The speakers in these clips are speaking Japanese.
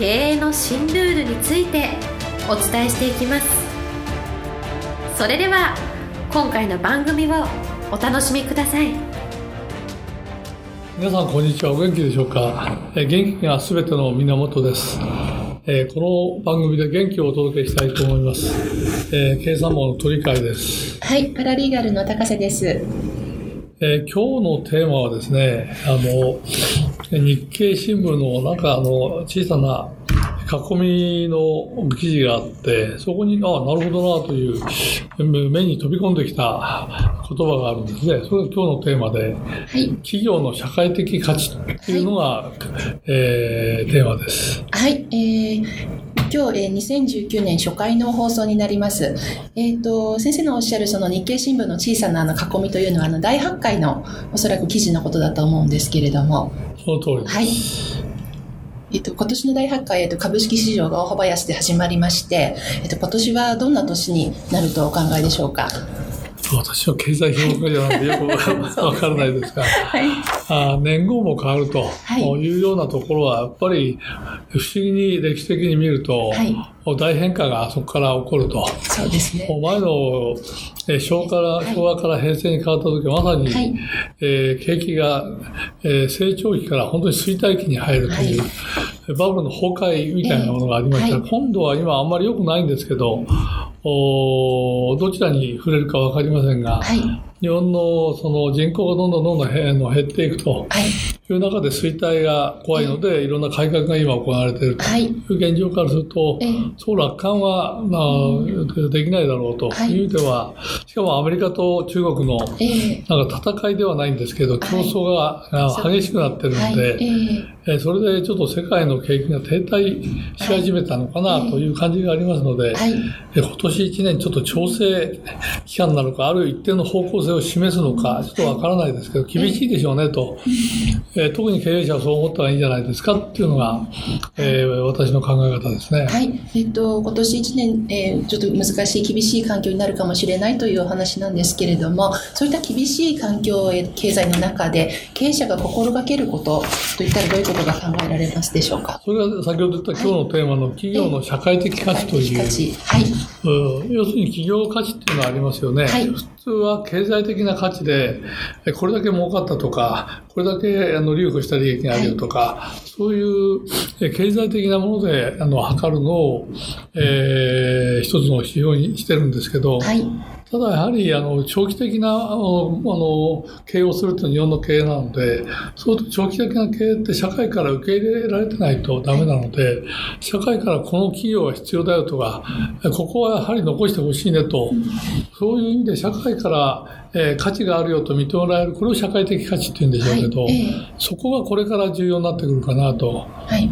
経営の新ルールについてお伝えしていきますそれでは今回の番組をお楽しみください皆さんこんにちはお元気でしょうか？え元気がすべての源ですえー、この番組で元気をお届けしたいと思います。えー、経産網の鳥海です。はい、パラリーガルの高瀬です。えー、今日のテーマはですね、あの、日経新聞のなんかあの、小さな囲みの記事があって、そこに、ああ、なるほどなという、目に飛び込んできた言葉があるんですね。それが今日のテーマで、はい、企業の社会的価値というのが、はい、えー、テーマです。はい、えー、今日、えー、2019年初回の放送になります。えっ、ー、と、先生のおっしゃるその日経新聞の小さなあの囲みというのは、あの、大発会のおそらく記事のことだと思うんですけれども。その通りです。はい。えっと、今年の大発会、えっと、株式市場が大幅安で始まりまして、えっと、今年はどんな年になるとお考えでしょうか？私は経済評論家じゃなくてよくわからないですが、はい、あ年号も変わるとい。うようなところは、やっぱり不思議に歴史的に見ると、はい、大変化がそこから起こると。そうですね。前の昭から、昭和から平成に変わった時まさに、はい、えー、景気が、えー、成長期から本当に衰退期に入るという、バブルの崩壊みたいなものがありました、えー、今度は今あんまり良くないんですけど、おどちらに触れるか分かりませんが、はい、日本のその人口がどんどんどんどん減っていくと。いう中で衰退が怖いので、いろんな改革が今行われていると。い。う現状からすると、そう楽観は、まあ、できないだろうとい。う意味では、しかもアメリカと中国のなんか戦いではないんですけど、競争が激しくなってるので、えそれでちょっと世界の景気が停滞し始めたのかなという感じがありますので、はい、今年1年ちょっと調整期間なのか、ある一定の方向性を示すのか、ちょっとわからないですけど、厳しいでしょうねと、えー、特に経営者はそう思ったらいいんじゃないですかっていうのが、えー、私の考え方ですね。はい。えっと、今年1年、えー、ちょっと難しい、厳しい環境になるかもしれないというお話なんですけれども、そういった厳しい環境、経済の中で、経営者が心がけることといったらどういうことが考えられますでしょうか？それが先ほど言った今日のテーマの企業の社会的価値という。はい。うん、要するに企業価値っていうのはありますよね。はい。普通は経済的な価値で、これだけ儲かったとか、これだけあの留保した利益があるよとか、そういう経済的なものであの測るのを、えー、一つの指標にしてるんですけど、はい。ただやはりあの長期的なあのあの経営をするというのは日本の経営なので、そう長期的な経営って社会から受け入れられてないとダメなので、社会からこの企業は必要だよとか、ここはやはり残してほしいねと、そういう意味で社会からえー、価値があるよと認められる、これを社会的価値って言うんでしょうけど、はいえー、そこがこれから重要になってくるかなと。はい。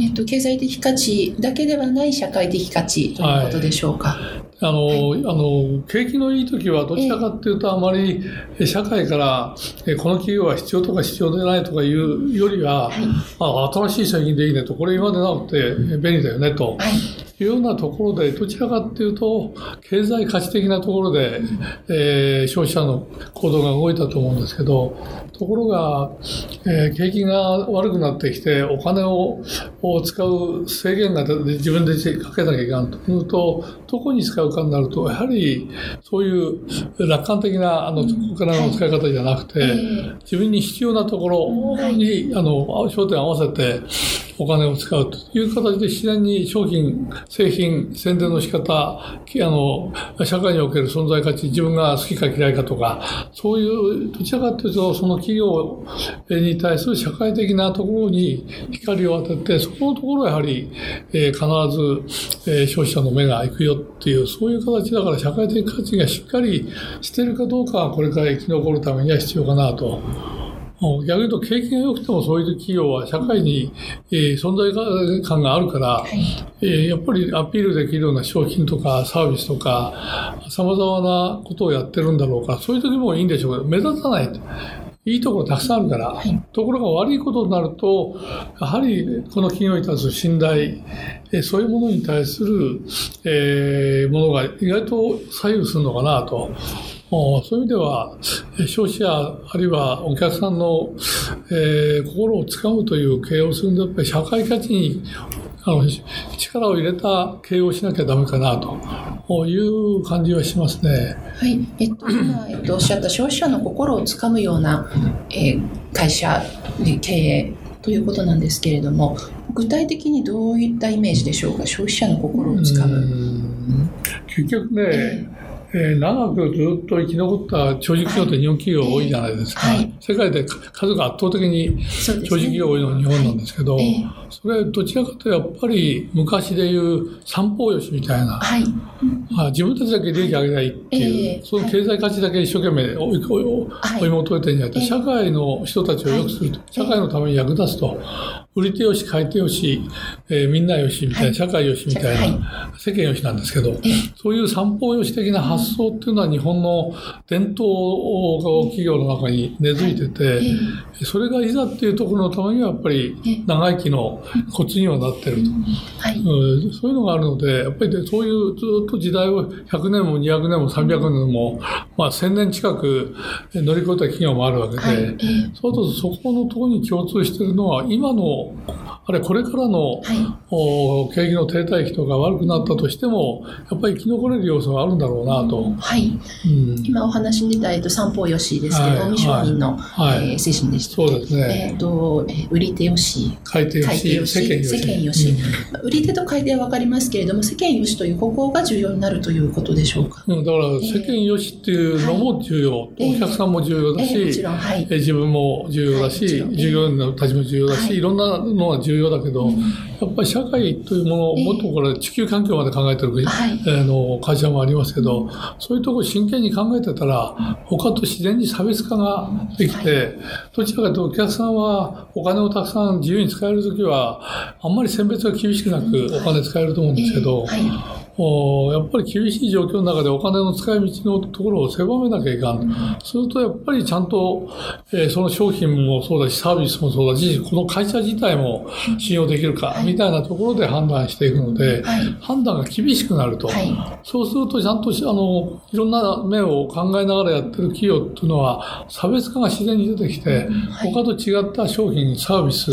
えっ、ー、と、経済的価値だけではない社会的価値ということでしょうか？はいあの、はい、あの、景気のいい時はどちらかっていうと、あまり社会から、えこの企業は必要とか必要でないとかいうよりは、はい、あ新しい製品でいいねと、これ今までなくて便利だよねと、はい、いうようなところで、どちらかっていうと、経済価値的なところで、えー、消費者の行動が動いたと思うんですけど、ところが、えー、景気が悪くなってきて、お金をを使う制限が自分でかけなきゃいけないというと、どこに使うかになると、やはりそういう楽観的なあのお金の使い方じゃなくて、自分に必要なところに、あの焦点を合わせて、お金を使うという形で自然に商品、製品、宣伝の仕方、あの、社会における存在価値、自分が好きか嫌いかとか、そういう、どちらかというと、その企業に対する社会的なところに光を当てて、そこのところはやはり、えー、必ず、えー、消費者の目が行くよっていう、そういう形だから社会的価値がしっかりしてるかどうかはこれから生き残るためには必要かなと。逆に言うと景気が良くてもそういう企業は社会に、えー、存在感があるから、はい、えー、やっぱりアピールできるような商品とかサービスとか、様々なことをやってるんだろうから、そういう時もいいんでしょうけど、目立たない。いいところたくさんあるから、はい、ところが悪いことになると、やはりこの企業に対する信頼、えそういうものに対する、えー、ものが意外と左右するのかなと。そういう意味では、消費者、あるいはお客さんの、えー、心をつかむという経営をするんで、やっぱり社会価値にあの力を入れた経営をしなきゃだめかなという感じはしますね。はい、えっと、今、えっと、おっしゃった消費者の心をつかむような、えー、会社で経営ということなんですけれども、具体的にどういったイメージでしょうか、消費者の心をつかむ。結局ね、えーえー、長くずっと生き残った長寿企業って日本企業多いじゃないですか。はい、世界で数が圧倒的に長寿企業多いのは日本なんですけど、はい、それどちらかというとやっぱり昔でいう三方よしみたいな、はい、あ自分たちだけ利益上げないっていう、えー、その経済価値だけ一生懸命追い。追い求めてるんじゃなくて、社会の人たちを良くすると、社会のために役立つと。売り手よし、買い手よし、えー、みんなよしみたいな、はい、社会よしみたいな、世間よしなんですけど、そういう三方よし的な発想っていうのは日本の伝統企業の中に根付いてて、それがいざっていうところのためにはやっぱり長生きのコツにはなってると、はい、うん、そういうのがあるので、やっぱりそういうずっと時代を100年も200年も300年も、まあ1000年近く乗り越えた企業もあるわけで、はい、そうするとそこのところに共通してるのは今のあれ、これからの、はい、お景気の停滞期とか悪くなったとしても、やっぱり生き残れる要素があるんだろうなと。はい。うん、今お話に出た、えっと、三方よしですけど、はい、商品の、はい、えー、精神でしたそうですね。えっ、と、えー、売り手よし、買い手よし、世間よし。世間よし。うん、売り手と買い手は分かりますけれども、世間よしという方向が重要になるということでしょうか？うん、だから、世間よしっていうのも重要。えー、お客さんも重要だし、えー、もちろん、はい、自分も重要だし、従業員のたちも重要だし、いろんなのは重要だけど、やっぱり社会というものをもっとこれ地球環境まで考えてる、はい、あの会社もありますけど、そういうところ真剣に考えてたら、他と自然に差別化ができて、どちらかというとお客さんはお金をたくさん自由に使えるときは、あんまり選別が厳しくなくお金使えると思うんですけど、やっぱり厳しい状況の中でお金の使い道のところを狭めなきゃいかん。するとやっぱりちゃんと、えー、その商品もそうだし、サービスもそうだし、この会社自体も信用できるか、みたいなところで判断していくので、はい、判断が厳しくなると。はい、そうするとちゃんとあの、いろんな面を考えながらやってる企業っていうのは、差別化が自然に出てきて、はい、他と違った商品、サービス、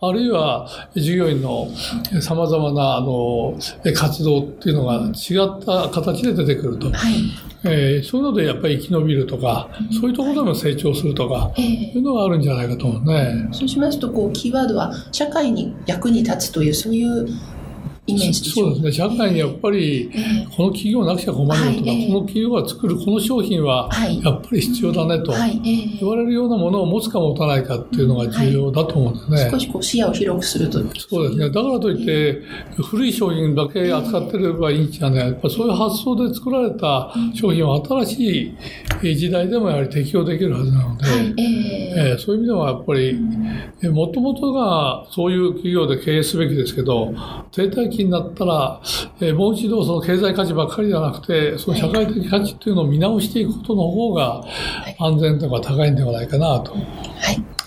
あるいは従業員の様々なあの活動っていうのが違った形で出てくると。はいえー、そういうのでやっぱり生き延びるとか、そういうところでも成長するとか、えー、いうのがあるんじゃないかと思うね。そうしますと、こう、キーワードは社会に役に立つという、そういうイメージそうですね。社会にやっぱり、この企業なくちゃ困るよとか、この企業が作るこの商品は、やっぱり必要だねと言われるようなものを持つか持たないかっていうのが重要だと思うんですね。少しこう視野を広くすると。そうですね。だからといって、古い商品だけ扱ってればいいんじゃない。やっぱそういう発想で作られた商品は新しい時代でもやはり適用できるはずなので、えー、そういう意味ではやっぱり、もともとがそういう企業で経営すべきですけど、停滞期になったら、えー、もう一度その経済価値ばっかりじゃなくて、その社会的価値っていうのを見直していくことの方が安全度が高いんではないかなと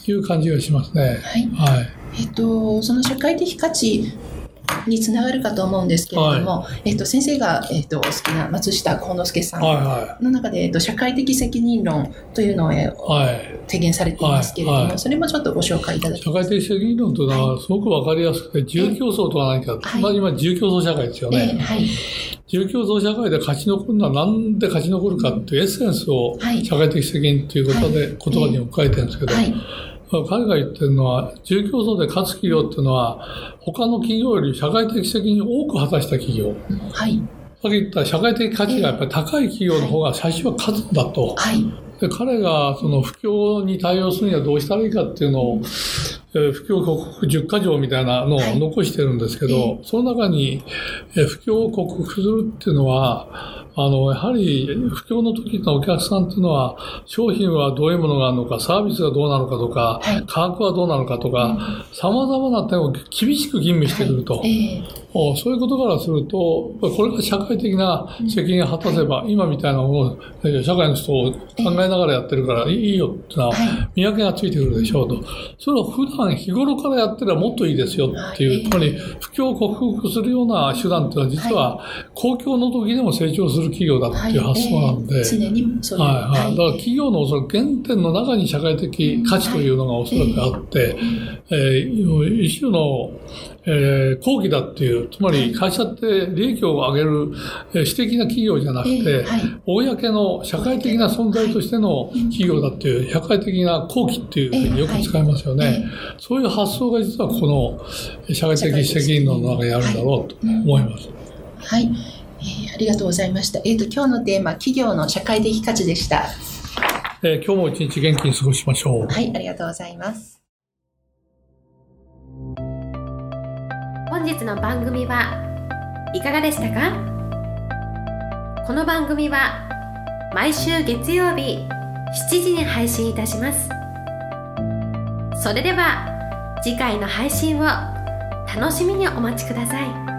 いう感じがしますね。はい。はい、えっと、その社会的価値につながるかと思うんですけれども、はい、えっと、先生が、えっと、お好きな松下幸之助さんの中で、えっと、社会的責任論というのを、はい、提言されていますけれども、はい、それもちょっとご紹介いただき社会的責任論というのはすごくわかりやすくて、自由競争とは何か、まあ、今自由競争社会ですよね。えー、はい。自由競争社会で勝ち残るのは何で勝ち残るかっていうエッセンスを社会的責任ということで言葉にも書いてるんですけど、はい彼が言ってるのは、自由競争で勝つ企業っていうのは、他の企業より社会的責任を多く果たした企業。はい。さっき言った社会的価値がやっぱり高い企業の方が最初は勝つんだと。はい。で彼がその不況に対応するにはどうしたらいいかっていうのをえー不況克服10か条みたいなのをはい残してるんですけど、ええその中に、えー不況を克服するっていうのは、あの、やはり不況の時のお客さんっていうのは、商品はどういうものがあるのか、サービスがどうなのかとか、はい。価格はどうなのかとか、様々な点を厳しく吟味してくると。ええ。おそういうことからすると、これが社会的な責任を果たせば、今みたいなものを、えー社会の人を考えながらやってるからいいよっていうのははい、見分けがついてくるでしょうと。それを普段日頃からやってればもっといいですよっていう、はい。つまり不況を克服するような手段っていうのは実は公共の時でも成長する企業だっていう発想なんで、ええ常にそういう、はいはい。だから企業のおそらく原点の中に社会的価値というのがおそらくあって、えー一種の、えー、公義だっていう、つまり会社って利益を上げる、えー私的な企業じゃなくて、ええはい。公の社会的な存在としての企業だっていう、社会的な公義っていうふうによく使いますよね。えそういう発想が実はこの社会的責任の中にあるんだろうと思います。はい、えーありがとうございました。えっ、と今日のテーマ企業の社会的価値でした。えー今日も一日元気に過ごしましょう。はい、ありがとうございます。本日の番組はいかがでしたか？この番組は毎週月曜日7時に配信いたしますそれでは次回の配信を楽しみにお待ちください